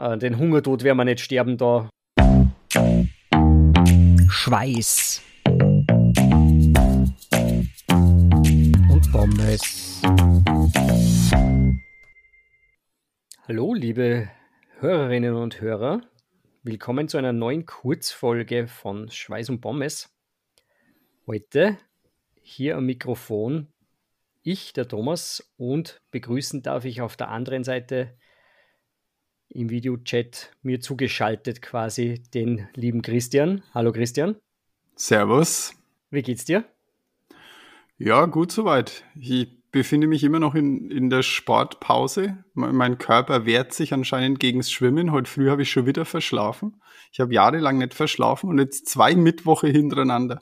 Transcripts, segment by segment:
äh, den Hungertod werden wir nicht sterben da. Schweiß. Und Pommes. Hallo, liebe Hörerinnen und Hörer. Willkommen zu einer neuen Kurzfolge von Schweiß und Pommes. Heute hier am Mikrofon ich, der Thomas, und begrüßen darf ich auf der anderen Seite im Videochat mir zugeschaltet quasi den lieben Christian. Hallo Christian. Servus. Wie geht's dir? Ja, gut soweit. Ich befinde mich immer noch in, in der Sportpause. Mein Körper wehrt sich anscheinend gegen das Schwimmen. Heute früh habe ich schon wieder verschlafen. Ich habe jahrelang nicht verschlafen und jetzt zwei Mittwoche hintereinander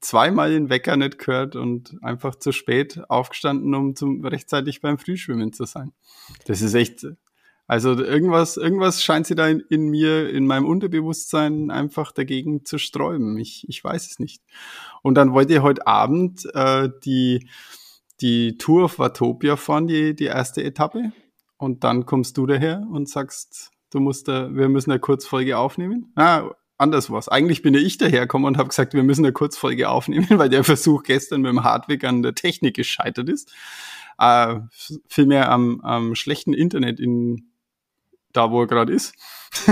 zweimal den Wecker nicht gehört und einfach zu spät aufgestanden, um zum, rechtzeitig beim Frühschwimmen zu sein. Das ist echt, also irgendwas, irgendwas scheint sie da in, in mir, in meinem Unterbewusstsein einfach dagegen zu sträuben. Ich, ich weiß es nicht. Und dann wollte ich heute Abend äh, die, die Tour of Watopia fahren, die, die erste Etappe. Und dann kommst du daher und sagst, du musst da, wir müssen eine Kurzfolge aufnehmen. Ah, anders was. Eigentlich bin ja ich dahergekommen und habe gesagt, wir müssen eine Kurzfolge aufnehmen, weil der Versuch gestern mit dem Hardweg an der Technik gescheitert ist. Äh, vielmehr am, am schlechten Internet in da, wo er gerade ist.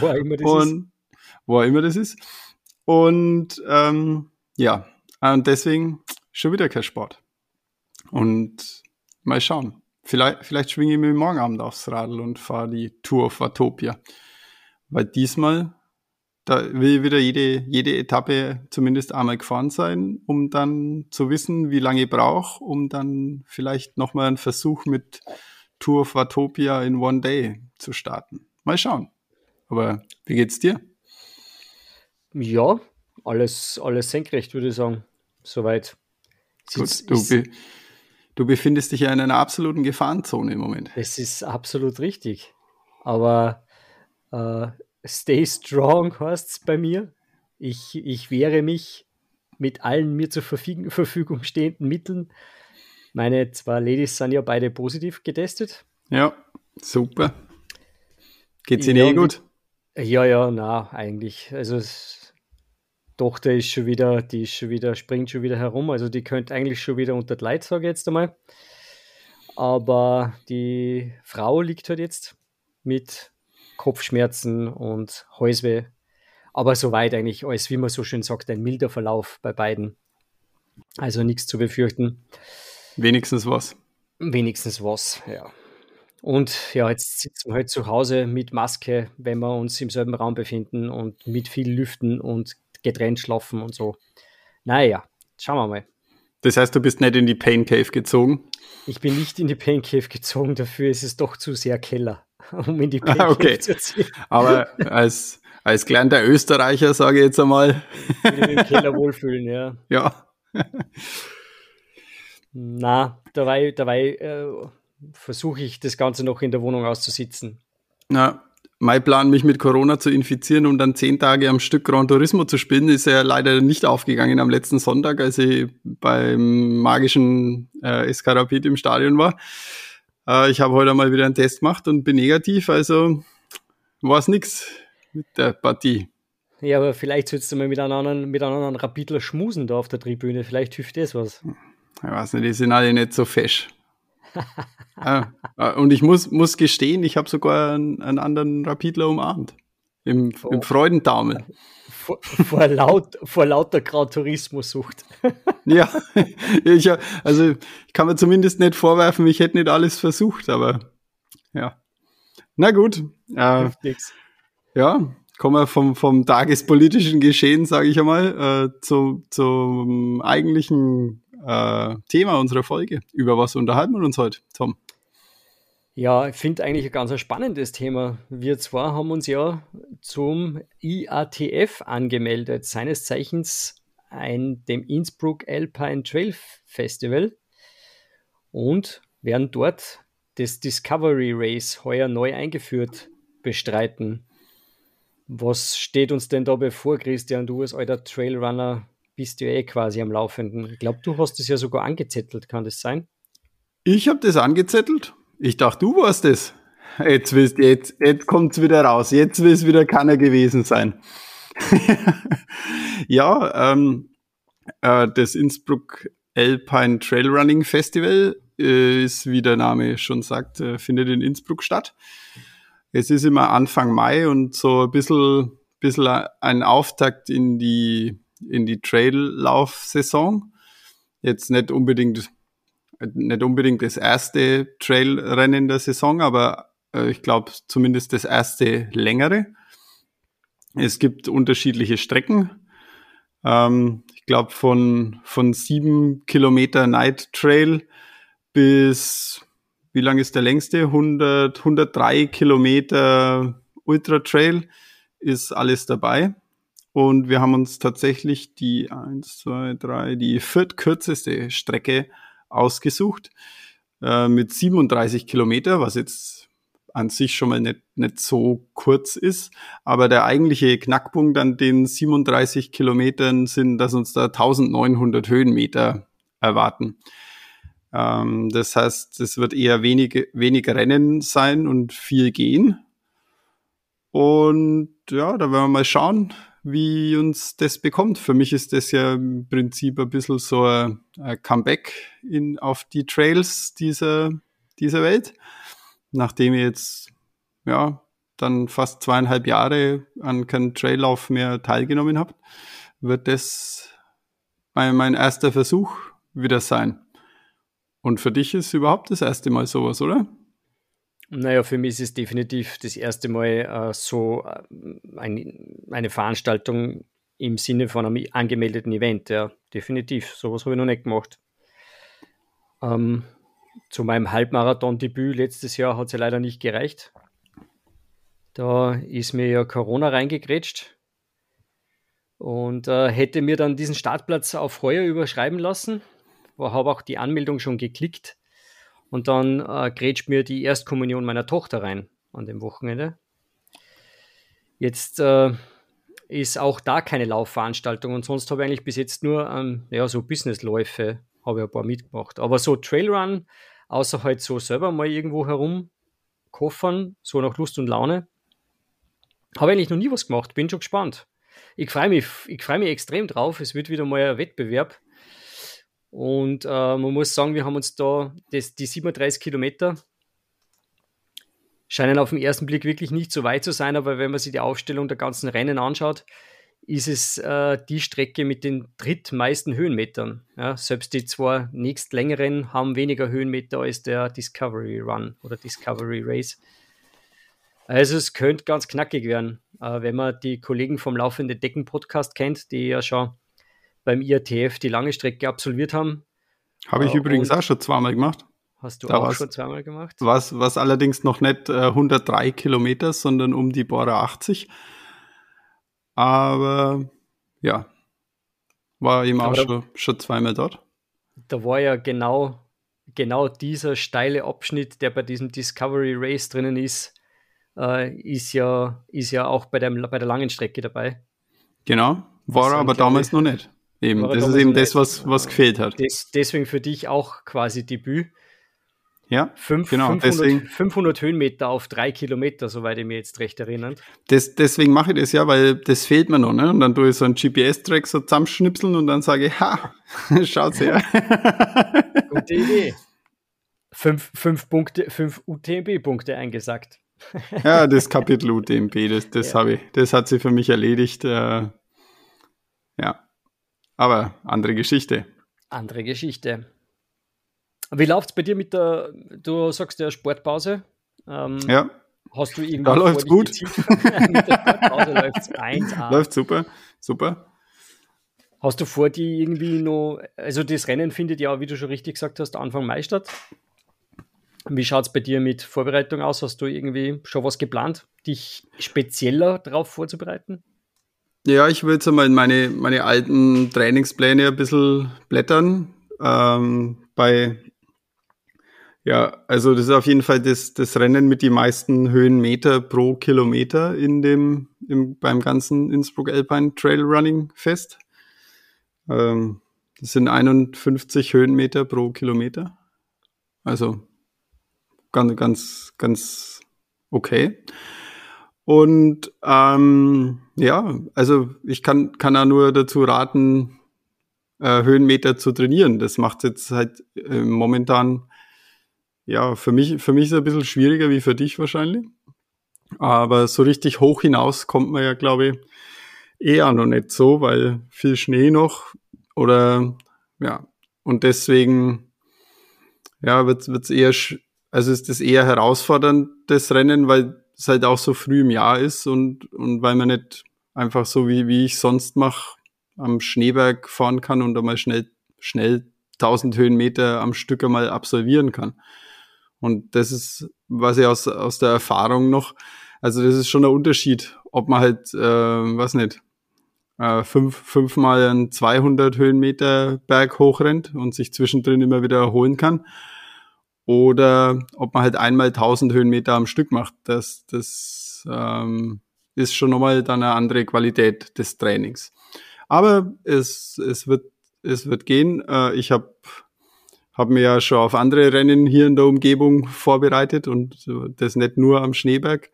wo er immer das und, ist. Wo er immer das ist. Und ähm, ja, und deswegen schon wieder kein Sport. Und mal schauen. Vielleicht, vielleicht schwinge ich mir morgen Abend aufs Radl und fahre die Tour of Watopia. Weil diesmal, da will wieder jede, jede Etappe zumindest einmal gefahren sein, um dann zu wissen, wie lange ich brauche, um dann vielleicht nochmal einen Versuch mit Tour of Watopia in One Day zu starten. Mal schauen. Aber wie geht's dir? Ja, alles, alles senkrecht, würde ich sagen. Soweit. Gut, du, be du befindest dich ja in einer absoluten Gefahrenzone im Moment. Das ist absolut richtig. Aber Uh, stay strong heißt es bei mir. Ich, ich wehre mich mit allen mir zur Verfügung stehenden Mitteln. Meine zwei Ladies sind ja beide positiv getestet. Ja, super. Geht's Ihnen ja, eh gut? Ja, ja, na, eigentlich. Also Tochter ist schon wieder, die ist schon wieder, springt schon wieder herum. Also die könnte eigentlich schon wieder unter die Leid, sage ich jetzt einmal. Aber die Frau liegt halt jetzt mit Kopfschmerzen und Halsweh. Aber soweit eigentlich alles, wie man so schön sagt, ein milder Verlauf bei beiden. Also nichts zu befürchten. Wenigstens was. Wenigstens was, ja. Und ja, jetzt sitzen wir halt zu Hause mit Maske, wenn wir uns im selben Raum befinden und mit viel Lüften und getrennt schlafen und so. Naja, schauen wir mal. Das heißt, du bist nicht in die Pain Cave gezogen? Ich bin nicht in die Pain Cave gezogen, dafür ist es doch zu sehr Keller. um in die ah, okay. zu ziehen. Aber als, als gelernter Österreicher sage ich jetzt einmal. Will im Keller wohlfühlen, ja. Ja. Na, dabei, dabei äh, versuche ich das Ganze noch in der Wohnung auszusitzen. Na, mein Plan, mich mit Corona zu infizieren, um dann zehn Tage am Stück Gran Turismo zu spielen, ist ja leider nicht aufgegangen am letzten Sonntag, als ich beim magischen äh, Eskarapit im Stadion war. Äh, ich habe heute mal wieder einen Test gemacht und bin negativ, also war es nichts mit der Partie. Ja, aber vielleicht sollst du mal mit einem anderen, mit einem anderen Rapidler schmusen da auf der Tribüne. Vielleicht hilft das was. Ich weiß nicht, die sind alle nicht so fesch. ja, äh, und ich muss, muss gestehen, ich habe sogar einen, einen, anderen Rapidler umarmt. Im, oh. im Freudentaumel vor, vor, laut, vor lauter Gran Turismo-Sucht. ja, ich, also ich kann mir zumindest nicht vorwerfen, ich hätte nicht alles versucht, aber ja. Na gut. Äh, ja, kommen wir vom, vom tagespolitischen Geschehen, sage ich einmal, äh, zu, zum eigentlichen äh, Thema unserer Folge. Über was unterhalten wir uns heute, Tom? Ja, ich finde eigentlich ein ganz spannendes Thema. Wir zwar haben uns ja zum IATF angemeldet, seines Zeichens ein, dem Innsbruck Alpine Trail Festival und werden dort das Discovery Race heuer neu eingeführt bestreiten. Was steht uns denn da bevor, Christian? Du als alter Trailrunner bist ja eh quasi am Laufenden. Ich glaube, du hast es ja sogar angezettelt, kann das sein? Ich habe das angezettelt ich dachte, du warst es. Jetzt, willst, jetzt, jetzt kommt es wieder raus. Jetzt will es wieder keiner gewesen sein. ja, ähm, äh, das Innsbruck Alpine Trail Running Festival äh, ist, wie der Name schon sagt, äh, findet in Innsbruck statt. Es ist immer Anfang Mai und so ein bisschen, bisschen ein Auftakt in die, in die Traillauf-Saison. Jetzt nicht unbedingt, nicht unbedingt das erste Trailrennen der Saison, aber äh, ich glaube zumindest das erste längere. Es gibt unterschiedliche Strecken. Ähm, ich glaube von, von sieben Kilometer Night Trail bis wie lang ist der längste? 100, 103 Kilometer Ultra Trail ist alles dabei. Und wir haben uns tatsächlich die eins, zwei, drei, die viertkürzeste Strecke ausgesucht äh, mit 37 Kilometer, was jetzt an sich schon mal nicht, nicht so kurz ist. Aber der eigentliche Knackpunkt an den 37 Kilometern sind, dass uns da 1900 Höhenmeter erwarten. Ähm, das heißt, es wird eher wenige, weniger Rennen sein und viel gehen. Und ja, da werden wir mal schauen, wie uns das bekommt. Für mich ist das ja im Prinzip ein bisschen so ein, Comeback in, auf die Trails dieser, dieser Welt. Nachdem ich jetzt, ja, dann fast zweieinhalb Jahre an keinem Traillauf mehr teilgenommen habe, wird das mein, mein erster Versuch wieder sein. Und für dich ist überhaupt das erste Mal sowas, oder? Naja, für mich ist es definitiv das erste Mal äh, so äh, ein, eine Veranstaltung im Sinne von einem angemeldeten Event. Ja, definitiv. Sowas habe ich noch nicht gemacht. Ähm, zu meinem Halbmarathon-Debüt letztes Jahr hat es ja leider nicht gereicht. Da ist mir ja Corona reingegrätscht und äh, hätte mir dann diesen Startplatz auf heuer überschreiben lassen habe auch die Anmeldung schon geklickt und dann äh, grätscht mir die Erstkommunion meiner Tochter rein an dem Wochenende. Jetzt äh, ist auch da keine Laufveranstaltung und sonst habe ich eigentlich bis jetzt nur ähm, ja, so Businessläufe, habe ich ein paar mitgemacht. Aber so Trailrun, außer halt so selber mal irgendwo herum koffern, so nach Lust und Laune, habe ich eigentlich noch nie was gemacht. Bin schon gespannt. Ich freue mich, ich freue mich extrem drauf. Es wird wieder mal ein Wettbewerb. Und äh, man muss sagen, wir haben uns da das, die 37 Kilometer scheinen auf den ersten Blick wirklich nicht so weit zu sein, aber wenn man sich die Aufstellung der ganzen Rennen anschaut, ist es äh, die Strecke mit den drittmeisten Höhenmetern. Ja, selbst die zwei nächstlängeren haben weniger Höhenmeter als der Discovery Run oder Discovery Race. Also es könnte ganz knackig werden, äh, wenn man die Kollegen vom Laufende Decken Podcast kennt, die ja schon beim IATF die lange Strecke absolviert haben. Habe ich äh, übrigens auch schon zweimal gemacht. Hast du da auch schon zweimal gemacht? Was, was allerdings noch nicht äh, 103 Kilometer, sondern um die Bora 80. Aber ja, war eben auch schon, schon zweimal dort. Da war ja genau, genau dieser steile Abschnitt, der bei diesem Discovery Race drinnen ist, äh, ist, ja, ist ja auch bei, dem, bei der langen Strecke dabei. Genau, war er aber damals noch nicht. Eben, das ist eben das, was, was gefehlt hat. Des, deswegen für dich auch quasi Debüt. Ja, Fünf, genau. 500, deswegen, 500 Höhenmeter auf drei Kilometer, soweit ich mir jetzt recht erinnere. Das, deswegen mache ich das ja, weil das fehlt mir noch. Ne? Und dann tue ich so einen GPS-Track so zusammenschnipseln und dann sage ich, ha, schaut's her. Gute Idee. Fünf, fünf, Punkte, fünf UTMB-Punkte eingesagt. ja, das Kapitel UTMB, das, das ja. habe ich, das hat sie für mich erledigt. Äh, ja, aber andere Geschichte. Andere Geschichte. Wie läuft es bei dir mit der, du sagst ja Sportpause? Ähm, ja. Hast du irgendwie. Da läuft gut. mit der Sportpause läuft es 1A. Läuft super, super. Hast du vor, die irgendwie noch, also das Rennen findet ja, wie du schon richtig gesagt hast, Anfang Mai statt. Wie schaut es bei dir mit Vorbereitung aus? Hast du irgendwie schon was geplant, dich spezieller darauf vorzubereiten? Ja, ich will jetzt einmal in meine, meine alten Trainingspläne ein bisschen blättern. Ähm, bei, ja, also das ist auf jeden Fall das, das Rennen mit die meisten Höhenmeter pro Kilometer in dem, im, beim ganzen Innsbruck Alpine Trail Running Fest. Ähm, das sind 51 Höhenmeter pro Kilometer. Also ganz, ganz, ganz Okay. Und ähm, ja, also ich kann, kann da nur dazu raten, äh, Höhenmeter zu trainieren. Das macht jetzt halt äh, momentan, ja, für mich, für mich ist es ein bisschen schwieriger wie für dich wahrscheinlich. Aber so richtig hoch hinaus kommt man ja, glaube ich, eher noch nicht so, weil viel Schnee noch oder ja, und deswegen ja, wird es eher, also ist das eher herausfordernd, das Rennen, weil es halt auch so früh im Jahr ist und, und weil man nicht einfach so wie, wie ich sonst mache, am Schneeberg fahren kann und einmal schnell, schnell 1000 Höhenmeter am Stück einmal absolvieren kann. Und das ist, was ich aus, aus der Erfahrung noch, also das ist schon der Unterschied, ob man halt, äh, was nicht, äh, fünf, fünfmal einen 200 Höhenmeter Berg hochrennt und sich zwischendrin immer wieder erholen kann. Oder ob man halt einmal 1000 Höhenmeter am Stück macht. Das, das ähm, ist schon nochmal dann eine andere Qualität des Trainings. Aber es, es, wird, es wird gehen. Äh, ich habe hab mir ja schon auf andere Rennen hier in der Umgebung vorbereitet und das nicht nur am Schneeberg.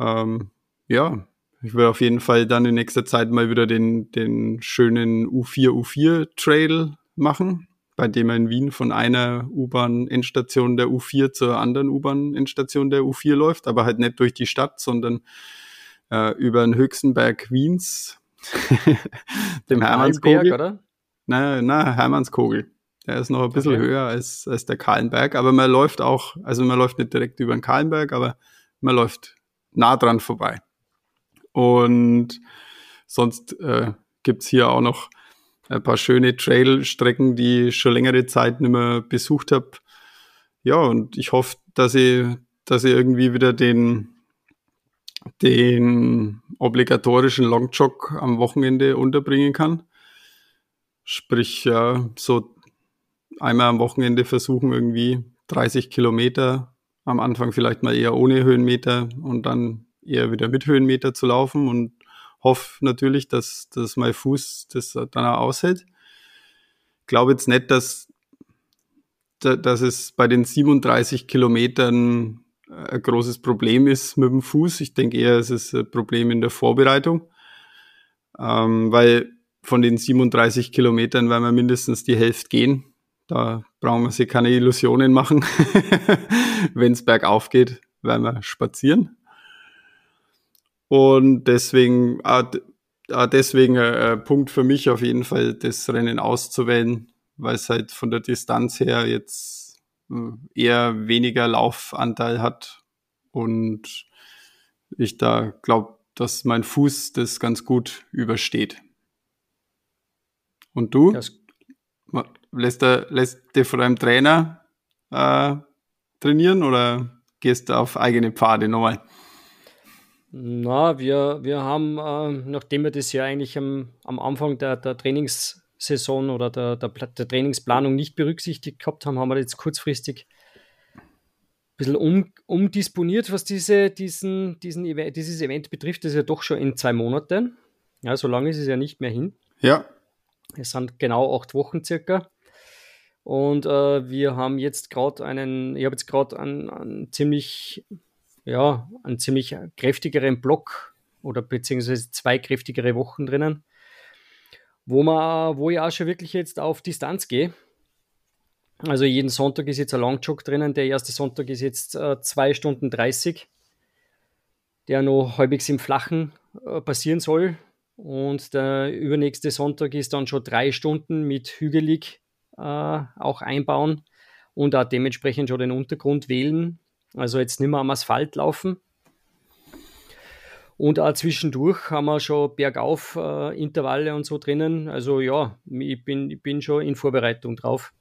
Ähm, ja, ich will auf jeden Fall dann in nächster Zeit mal wieder den, den schönen U4 U4 Trail machen, bei dem er in Wien von einer U-Bahn-Endstation der U4 zur anderen U-Bahn-Endstation der U4 läuft, aber halt nicht durch die Stadt, sondern äh, über den höchsten Berg Wiens, dem Hermannskogel. oder? Na, na, Hermannskogel. Der ist noch ein bisschen okay. höher als, als der Kahlenberg, aber man läuft auch, also man läuft nicht direkt über den Kahlenberg, aber man läuft nah dran vorbei. Und sonst äh, gibt hier auch noch ein paar schöne Trailstrecken, die ich schon längere Zeit nicht mehr besucht habe. Ja, und ich hoffe, dass ich, dass ich irgendwie wieder den, den obligatorischen Longjog am Wochenende unterbringen kann. Sprich, ja, so einmal am Wochenende versuchen, irgendwie 30 Kilometer, am Anfang vielleicht mal eher ohne Höhenmeter und dann eher wieder mit Höhenmeter zu laufen und hoffe natürlich, dass, dass mein Fuß das dann auch aushält. Ich glaube jetzt nicht, dass, dass es bei den 37 Kilometern ein großes Problem ist mit dem Fuß. Ich denke eher, es ist ein Problem in der Vorbereitung, ähm, weil von den 37 Kilometern werden wir mindestens die Hälfte gehen. Da brauchen wir sich keine Illusionen machen. Wenn es bergauf geht, werden wir spazieren. Und deswegen, äh, deswegen ein Punkt für mich auf jeden Fall, das Rennen auszuwählen, weil es halt von der Distanz her jetzt äh, eher weniger Laufanteil hat und ich da glaube, dass mein Fuß das ganz gut übersteht. Und du? Das lässt, du, lässt du von deinem Trainer äh, trainieren oder gehst du auf eigene Pfade nochmal? Na, wir, wir haben, äh, nachdem wir das ja eigentlich am, am Anfang der, der Trainingssaison oder der, der, der, Trainingsplanung nicht berücksichtigt gehabt haben, haben wir jetzt kurzfristig ein bisschen um, umdisponiert, was diese, diesen, diesen Event, dieses Event betrifft. Das ist ja doch schon in zwei Monaten. Ja, so lange ist es ja nicht mehr hin. Ja. Es sind genau acht Wochen circa. Und äh, wir haben jetzt gerade einen, ich habe jetzt gerade einen, einen ziemlich ja, einen ziemlich kräftigeren Block oder beziehungsweise zwei kräftigere Wochen drinnen, wo, man, wo ich auch schon wirklich jetzt auf Distanz gehe. Also jeden Sonntag ist jetzt ein Longjog drinnen. Der erste Sonntag ist jetzt äh, 2 Stunden 30, der noch halbwegs im Flachen äh, passieren soll. Und der übernächste Sonntag ist dann schon drei Stunden mit hügelig äh, auch einbauen und auch dementsprechend schon den Untergrund wählen, also jetzt nicht mehr am Asphalt laufen. Und auch zwischendurch haben wir schon bergauf äh, Intervalle und so drinnen. Also ja, ich bin, ich bin schon in Vorbereitung drauf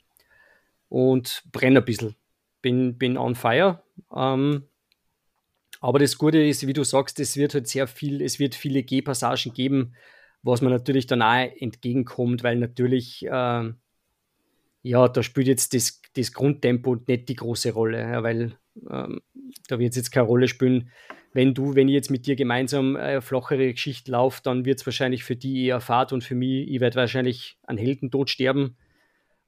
und brenne ein bisschen. Bin, bin on fire. Ähm, aber das Gute ist, wie du sagst, es wird halt sehr viel, es wird viele Gehpassagen geben, was man natürlich dann auch entgegenkommt, weil natürlich, äh, ja, da spielt jetzt das, das Grundtempo nicht die große Rolle, ja, weil ähm, da wird es jetzt keine Rolle spielen. Wenn du, wenn ich jetzt mit dir gemeinsam eine flachere Geschichte laufe, dann wird es wahrscheinlich für die eher Fahrt und für mich, ich werde wahrscheinlich an Heldentod sterben.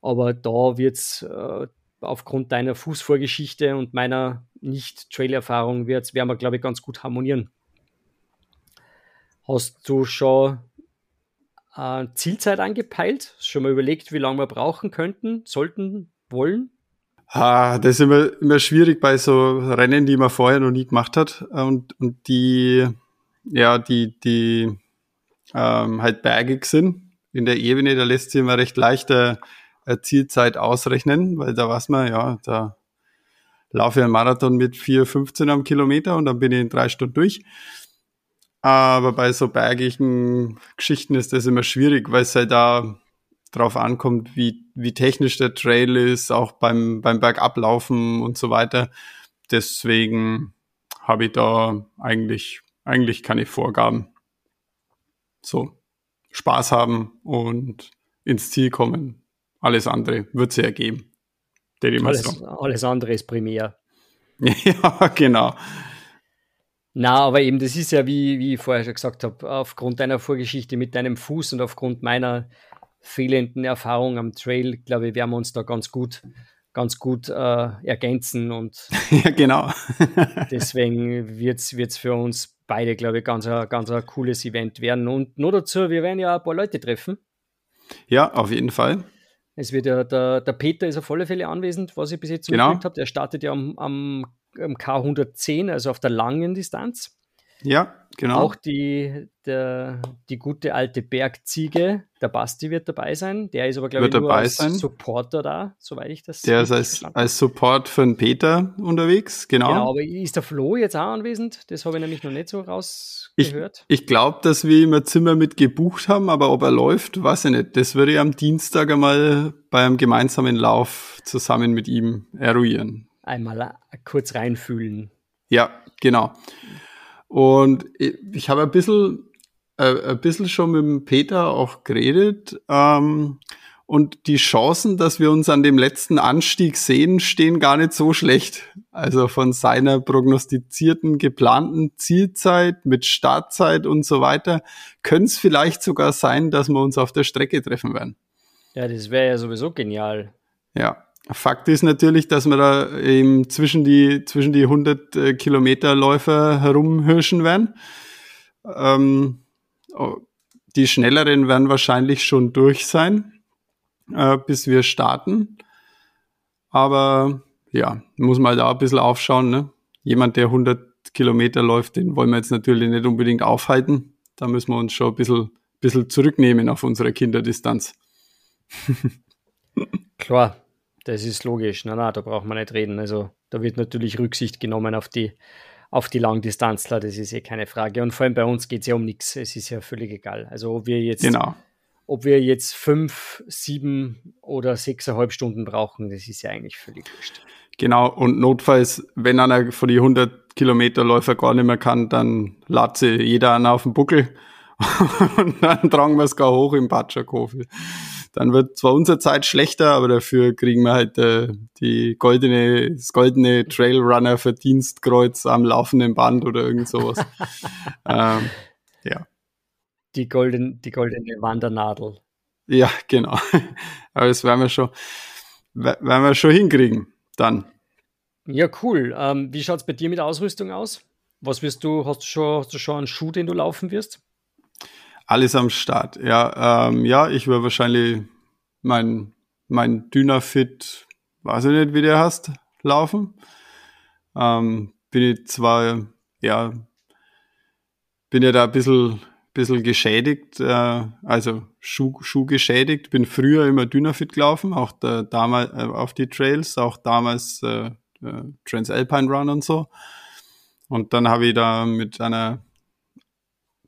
Aber da wird es äh, aufgrund deiner Fußvorgeschichte und meiner, Nicht-Trail-Erfahrung werden wir, glaube ich, ganz gut harmonieren. Hast du schon äh, Zielzeit angepeilt? Schon mal überlegt, wie lange wir brauchen könnten, sollten, wollen? Ah, das ist immer, immer schwierig bei so Rennen, die man vorher noch nie gemacht hat und, und die, ja, die, die ähm, halt bergig sind. In der Ebene, da lässt sich immer recht leicht eine, eine Zielzeit ausrechnen, weil da weiß man, ja, da laufe ich einen Marathon mit 4,15 am Kilometer und dann bin ich in drei Stunden durch. Aber bei so bergigen Geschichten ist das immer schwierig, weil es halt da drauf ankommt, wie, wie technisch der Trail ist, auch beim, beim Bergablaufen und so weiter. Deswegen habe ich da eigentlich, eigentlich keine Vorgaben. So, Spaß haben und ins Ziel kommen. Alles andere wird es ergeben. Alles, alles andere ist primär. ja, genau. Na, aber eben, das ist ja, wie, wie ich vorher schon gesagt habe, aufgrund deiner Vorgeschichte mit deinem Fuß und aufgrund meiner fehlenden Erfahrung am Trail, glaube ich, werden wir uns da ganz gut, ganz gut äh, ergänzen und ja, genau. deswegen wird es für uns beide, glaube ich, ganz, ganz ein cooles Event werden. Und nur dazu, wir werden ja ein paar Leute treffen. Ja, auf jeden Fall. Es wird ja, der, der Peter ist auf alle Fälle anwesend, was ich bis jetzt genau. habe. Der startet ja am, am K110, also auf der langen Distanz. Ja, genau. Auch die, der, die gute alte Bergziege, der Basti wird dabei sein. Der ist aber, glaube ich, nur als sein. Supporter da, soweit ich das Der ist als, als Support für den Peter unterwegs, genau. Genau, aber ist der Flo jetzt auch anwesend? Das habe ich nämlich noch nicht so rausgehört. Ich, ich glaube, dass wir immer Zimmer mit gebucht haben, aber ob er läuft, weiß ich nicht. Das würde ich am Dienstag einmal beim gemeinsamen Lauf zusammen mit ihm eruieren einmal kurz reinfühlen. Ja, genau. Und ich habe ein bisschen, äh, ein bisschen schon mit dem Peter auch geredet. Ähm, und die Chancen, dass wir uns an dem letzten Anstieg sehen, stehen gar nicht so schlecht. Also von seiner prognostizierten, geplanten Zielzeit mit Startzeit und so weiter, könnte es vielleicht sogar sein, dass wir uns auf der Strecke treffen werden. Ja, das wäre ja sowieso genial. Ja, Fakt ist natürlich, dass wir da eben zwischen die, zwischen die 100 äh, Kilometer Läufer herumhirschen werden. Ähm, oh, die schnelleren werden wahrscheinlich schon durch sein, äh, bis wir starten. Aber ja, muss mal da ein bisschen aufschauen. Ne? Jemand, der 100 Kilometer läuft, den wollen wir jetzt natürlich nicht unbedingt aufhalten. Da müssen wir uns schon ein bisschen, bisschen zurücknehmen auf unsere Kinderdistanz. Klar, das ist logisch. Na, na, da braucht man nicht reden. Also da wird natürlich Rücksicht genommen auf die, auf die Langdistanzler, das ist eh keine Frage. Und vor allem bei uns geht es ja um nichts. Es ist ja völlig egal. Also ob wir jetzt, genau. ob wir jetzt fünf, sieben oder sechseinhalb Stunden brauchen, das ist ja eigentlich völlig wurscht. Genau, und notfalls, wenn einer von die 100 Kilometer Läufer gar nicht mehr kann, dann lädt sie jeder einer auf den Buckel und dann tragen wir es gar hoch im Patscherkofel. Dann wird zwar unsere Zeit schlechter, aber dafür kriegen wir halt äh, die goldene, das goldene Trailrunner Verdienstkreuz am laufenden Band oder irgend sowas. ähm, ja. Die, golden, die goldene Wandernadel. Ja, genau. aber das werden wir schon, werden wir schon hinkriegen, dann. Ja, cool. Ähm, wie schaut es bei dir mit Ausrüstung aus? Was wirst du, hast du schon, hast du schon einen Schuh, den du laufen wirst? Alles am Start. Ja, ähm, ja, ich würde wahrscheinlich mein, mein Dynafit, weiß ich nicht, wie der hast, laufen. Ähm, bin ich zwar, ja, bin ja da ein bisschen, bisschen geschädigt, äh, also Schuh, Schuh geschädigt, bin früher immer Dynafit gelaufen, auch da, damals äh, auf die Trails, auch damals äh, äh, Transalpine Run und so. Und dann habe ich da mit einer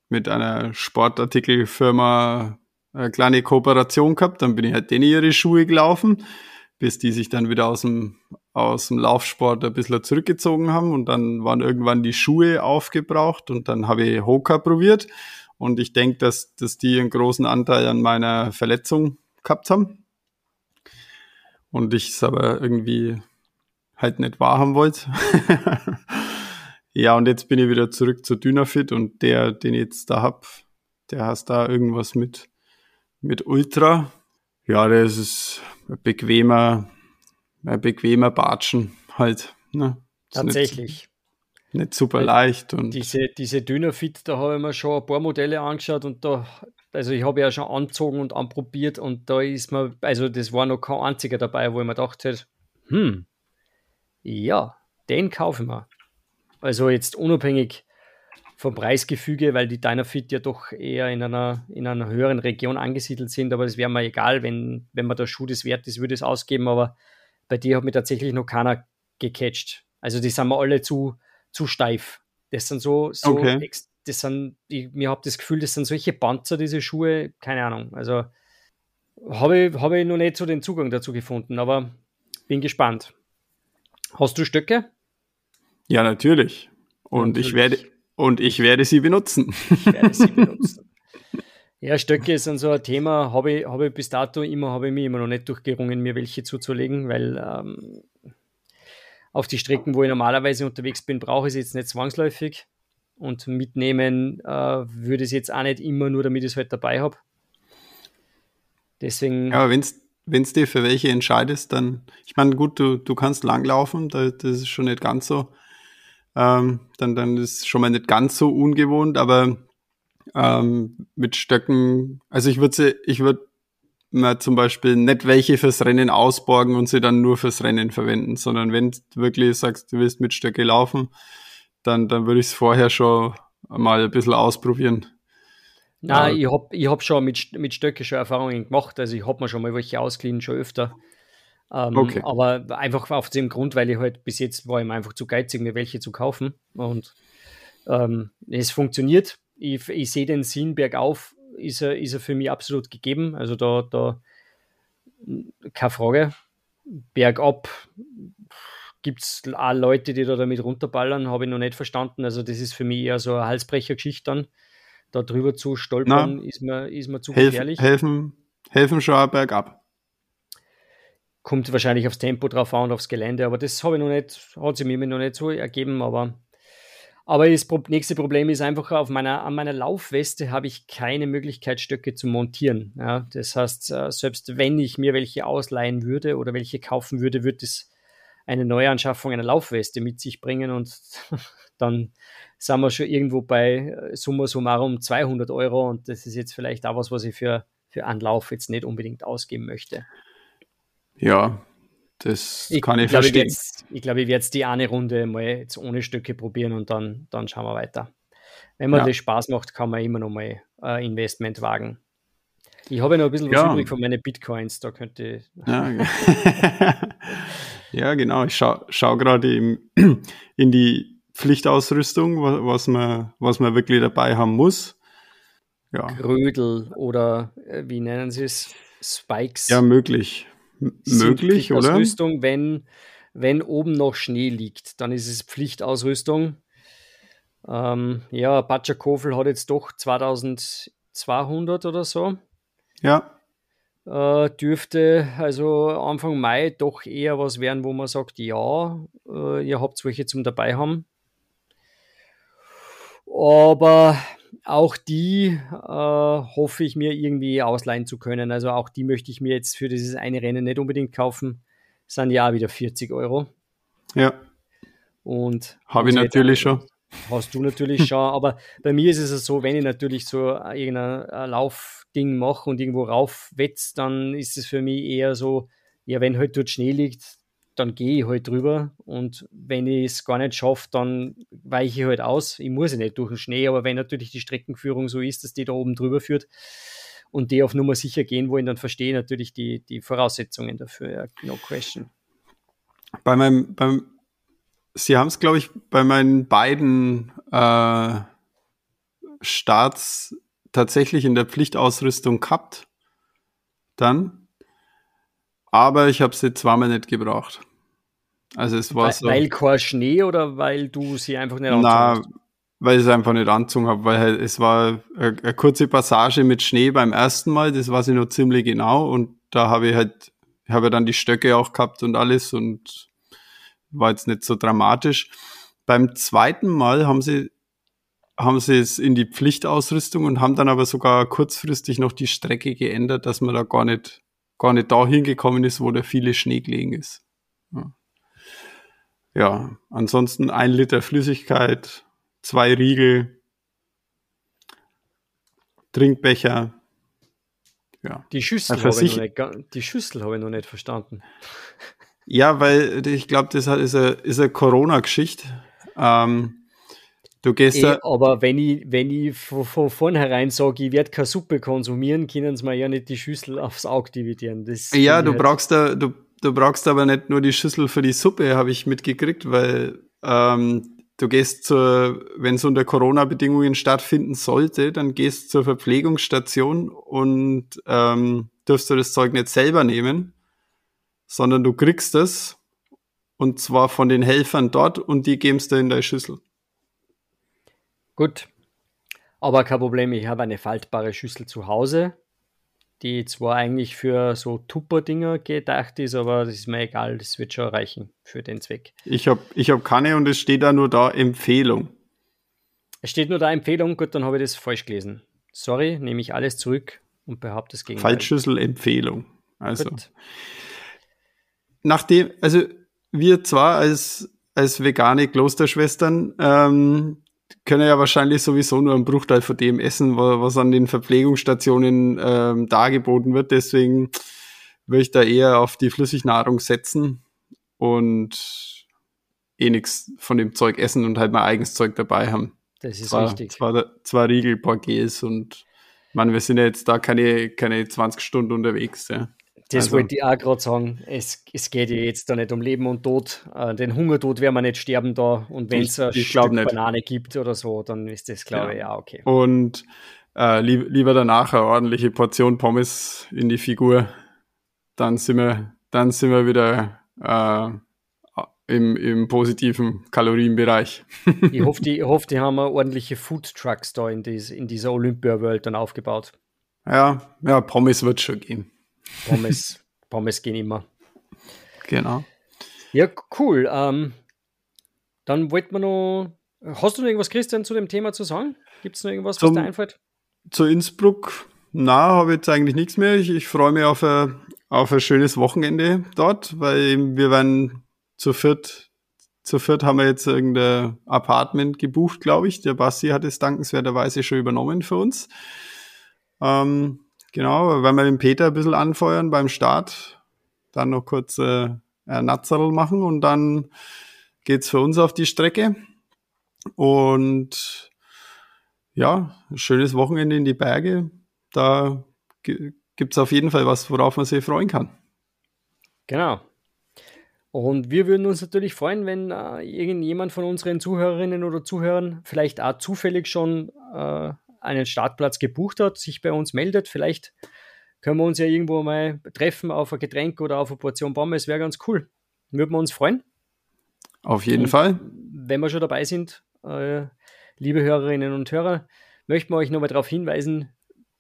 mit einer Sportartikelfirma eine kleine Kooperation gehabt. Dann bin ich halt denen ihre Schuhe gelaufen, bis die sich dann wieder aus dem, aus dem Laufsport ein bisschen zurückgezogen haben. Und dann waren irgendwann die Schuhe aufgebraucht und dann habe ich Hoka probiert. Und ich denke, dass, dass die einen großen Anteil an meiner Verletzung gehabt haben. Und ich es aber irgendwie halt nicht wahrhaben wollte. Ja, und jetzt bin ich wieder zurück zu Dynafit und der, den ich jetzt da hab, der heißt da irgendwas mit, mit Ultra. Ja, das ist ein bequemer, ein bequemer Batschen halt. Ne? Tatsächlich. Nicht, nicht super leicht. Und diese, diese Dynafit, da habe ich mir schon ein paar Modelle angeschaut und da, also ich habe ja schon angezogen und anprobiert und da ist mir, also das war noch kein einziger dabei, wo ich mir dachte, hm, ja, den kaufe ich mir. Also jetzt unabhängig vom Preisgefüge, weil die Dynafit ja doch eher in einer, in einer höheren Region angesiedelt sind, aber das wäre mir egal, wenn, wenn man der Schuh das wert ist, würde es ausgeben, aber bei dir hat mir tatsächlich noch keiner gecatcht. Also die sind mir alle zu, zu steif. Das sind so, so okay. das sind, ich, mir habe das Gefühl, das sind solche Panzer, diese Schuhe, keine Ahnung. Also habe ich, hab ich noch nicht so den Zugang dazu gefunden, aber bin gespannt. Hast du Stöcke? Ja, natürlich. Und natürlich. ich werde und ich werde sie benutzen. Ich werde sie benutzen. Ja, Stöcke sind so ein Thema, habe ich, hab ich bis dato immer, habe ich mich immer noch nicht durchgerungen, mir welche zuzulegen, weil ähm, auf die Strecken, wo ich normalerweise unterwegs bin, brauche ich sie jetzt nicht zwangsläufig. Und mitnehmen äh, würde ich es jetzt auch nicht immer nur, damit ich es halt dabei habe. Deswegen. Ja, aber wenn es dir für welche entscheidest, dann, ich meine, gut, du, du kannst langlaufen, da, das ist schon nicht ganz so ähm, dann, dann ist schon mal nicht ganz so ungewohnt, aber ähm, mit Stöcken, also ich würde ich würde mir zum Beispiel nicht welche fürs Rennen ausborgen und sie dann nur fürs Rennen verwenden, sondern wenn du wirklich sagst, du willst mit Stöcke laufen, dann, dann würde ich es vorher schon mal ein bisschen ausprobieren. Na, ich habe ich hab schon mit, mit Stöcke schon Erfahrungen gemacht, also ich habe mir schon mal welche ausgeliehen, schon öfter. Ähm, okay. Aber einfach auf dem Grund, weil ich halt bis jetzt war ich einfach zu geizig, mir welche zu kaufen. Und ähm, es funktioniert. Ich, ich sehe den Sinn bergauf, ist er, ist er für mich absolut gegeben. Also da, da keine Frage. Bergab gibt es auch Leute, die da damit runterballern, habe ich noch nicht verstanden. Also das ist für mich eher so eine Halsbrechergeschichte dann. Da drüber zu stolpern, ist mir, ist mir zu helfen, gefährlich. Helfen, helfen schon bergab. Kommt wahrscheinlich aufs Tempo drauf an und aufs Gelände, aber das habe ich noch nicht, hat sich mir noch nicht so ergeben, aber aber das nächste Problem ist einfach, auf meiner, an meiner Laufweste habe ich keine Möglichkeit, Stöcke zu montieren. Ja, das heißt, äh, selbst wenn ich mir welche ausleihen würde oder welche kaufen würde, würde es eine Neuanschaffung einer Laufweste mit sich bringen und dann sind wir schon irgendwo bei äh, summa summarum 200 Euro und das ist jetzt vielleicht auch was, was ich für, für Lauf jetzt nicht unbedingt ausgeben möchte. Ja, das ich kann ich glaub, verstehen. Ich, ich glaube, ich werde jetzt die eine Runde mal jetzt ohne Stücke probieren und dann, dann schauen wir weiter. Wenn man ja. das Spaß macht, kann man immer noch mal äh, Investment wagen. Ich habe ja noch ein bisschen was ja. übrig von meinen Bitcoins, da könnte ja, ja, genau. Ich schaue schau gerade in die Pflichtausrüstung, was man, was man wirklich dabei haben muss. Ja. Krödel oder äh, wie nennen sie es? Spikes. Ja, möglich möglich, oder? Ausrüstung, wenn, wenn oben noch Schnee liegt, dann ist es Pflichtausrüstung. Ähm, ja, Batschakofel hat jetzt doch 2200 oder so. Ja. Äh, dürfte also Anfang Mai doch eher was werden, wo man sagt, ja, äh, ihr habt welche zum dabei haben. Aber auch die äh, hoffe ich mir irgendwie ausleihen zu können. Also auch die möchte ich mir jetzt für dieses eine Rennen nicht unbedingt kaufen. Das sind ja wieder 40 Euro. Ja. Und habe ich natürlich schon. Hast du natürlich schon, aber bei mir ist es so, wenn ich natürlich so irgendein Laufding mache und irgendwo raufwetz, dann ist es für mich eher so, ja, wenn halt dort Schnee liegt, dann gehe ich halt drüber und wenn ich es gar nicht schaffe, dann weiche ich halt aus. Ich muss ja nicht durch den Schnee, aber wenn natürlich die Streckenführung so ist, dass die da oben drüber führt und die auf Nummer sicher gehen wollen, dann verstehe ich natürlich die, die Voraussetzungen dafür. Ja, no question. Bei meinem, beim, Sie haben es, glaube ich, bei meinen beiden äh, Starts tatsächlich in der Pflichtausrüstung gehabt. Dann. Aber ich habe sie zweimal nicht gebraucht. Also es war weil, so. Weil kein Schnee oder weil du sie einfach nicht angezogen hast? weil ich es einfach nicht angezogen habe, weil halt, es war eine, eine, kurze Passage mit Schnee beim ersten Mal, das weiß ich noch ziemlich genau und da habe ich halt, habe dann die Stöcke auch gehabt und alles und war jetzt nicht so dramatisch. Beim zweiten Mal haben sie haben sie es in die Pflichtausrüstung und haben dann aber sogar kurzfristig noch die Strecke geändert, dass man da gar nicht gar nicht da hingekommen ist, wo da viele Schnee gelegen ist. Ja. Ja, ansonsten ein Liter Flüssigkeit, zwei Riegel, Trinkbecher. Ja. Die Schüssel habe ich, nicht, die Schüssel habe ich noch nicht verstanden. Ja, weil ich glaube, das ist eine, ist eine Corona-Geschichte. Ähm, du gehst e, da aber wenn ich, wenn ich von, von vornherein sage, ich werde keine Suppe konsumieren, können sie mir ja nicht die Schüssel aufs Auge dividieren. Das ja, du halt brauchst da, du, du brauchst aber nicht nur die Schüssel für die Suppe, habe ich mitgekriegt, weil ähm, du gehst zur, wenn es unter Corona-Bedingungen stattfinden sollte, dann gehst zur Verpflegungsstation und ähm, dürfst du das Zeug nicht selber nehmen, sondern du kriegst es und zwar von den Helfern dort und die geben es dir in deine Schüssel. Gut, aber kein Problem, ich habe eine faltbare Schüssel zu Hause die zwar eigentlich für so Tupper-Dinger gedacht ist, aber das ist mir egal, das wird schon reichen für den Zweck. Ich habe ich hab keine und es steht da nur da Empfehlung. Es steht nur da Empfehlung, gut, dann habe ich das falsch gelesen. Sorry, nehme ich alles zurück und behaupte es gegen. Fallschüssel Empfehlung. Also. Gut. Nachdem, also wir zwar als, als vegane Klosterschwestern ähm, können ja wahrscheinlich sowieso nur einen Bruchteil von dem essen, was an den Verpflegungsstationen ähm, dargeboten wird. Deswegen würde ich da eher auf die Flüssignahrung setzen und eh nichts von dem Zeug essen und halt mein eigenes Zeug dabei haben. Das ist zwar, richtig. Zwar, zwar Riegel, Porgés und man, wir sind ja jetzt da keine, keine 20 Stunden unterwegs. Ja. Das also, wollte ich auch gerade sagen. Es, es geht ja jetzt da nicht um Leben und Tod. Äh, den Hungertod werden wir nicht sterben da. Und wenn es ein Stück. Banane gibt oder so, dann ist das, glaube ich, ja okay. Und äh, lieb, lieber danach eine ordentliche Portion Pommes in die Figur. Dann sind wir, dann sind wir wieder äh, im, im positiven Kalorienbereich. ich, hoffe, die, ich hoffe, die haben ordentliche Food Trucks da in, dies, in dieser Olympia-World dann aufgebaut. Ja, ja, Pommes wird schon gehen. Pommes, Pommes gehen immer. Genau. Ja, cool. Ähm, dann wollten wir noch. Hast du noch irgendwas, Christian, zu dem Thema zu sagen? Gibt es noch irgendwas, Zum, was dir einfällt? Zu Innsbruck, na, habe ich jetzt eigentlich nichts mehr. Ich, ich freue mich auf ein, auf ein schönes Wochenende dort, weil wir werden zu viert, zu viert haben wir jetzt irgendein Apartment gebucht, glaube ich. Der Basti hat es dankenswerterweise schon übernommen für uns. Ähm, Genau, wenn wir den Peter ein bisschen anfeuern beim Start, dann noch kurz äh, Natzerl machen und dann geht's für uns auf die Strecke. Und ja, schönes Wochenende in die Berge. Da gibt's auf jeden Fall was, worauf man sich freuen kann. Genau. Und wir würden uns natürlich freuen, wenn äh, irgendjemand von unseren Zuhörerinnen oder Zuhörern vielleicht auch zufällig schon äh, einen Startplatz gebucht hat, sich bei uns meldet. Vielleicht können wir uns ja irgendwo mal treffen auf ein Getränk oder auf eine Portion Pommes. Wäre ganz cool. Würden wir uns freuen. Auf jeden und Fall. Wenn wir schon dabei sind, äh, liebe Hörerinnen und Hörer, möchten wir euch nochmal darauf hinweisen,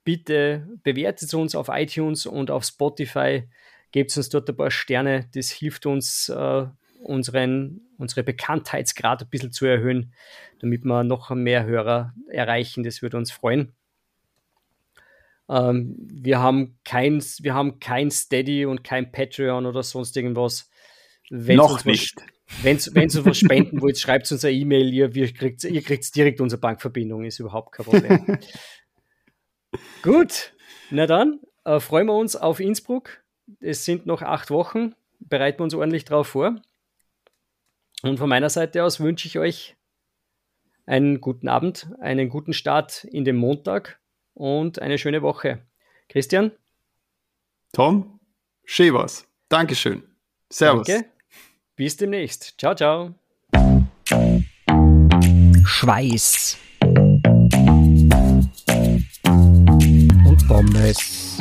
bitte bewertet uns auf iTunes und auf Spotify. Gebt uns dort ein paar Sterne. Das hilft uns, äh, unseren, unsere Bekanntheitsgrad ein bisschen zu erhöhen, damit wir noch mehr Hörer erreichen. Das würde uns freuen. Ähm, wir, haben kein, wir haben kein Steady und kein Patreon oder sonst irgendwas. Wenn's noch nicht. Wenn ihr uns was spenden wollt, schreibt uns eine E-Mail. Ihr, ihr kriegt ihr direkt unsere Bankverbindung, ist überhaupt kein Problem. Gut, na dann äh, freuen wir uns auf Innsbruck. Es sind noch acht Wochen. Bereiten wir uns ordentlich drauf vor. Und von meiner Seite aus wünsche ich euch einen guten Abend, einen guten Start in den Montag und eine schöne Woche. Christian? Tom? Schön war's. Dankeschön. Servus. Danke. Bis demnächst. Ciao, ciao. Schweiß. Und Pommes.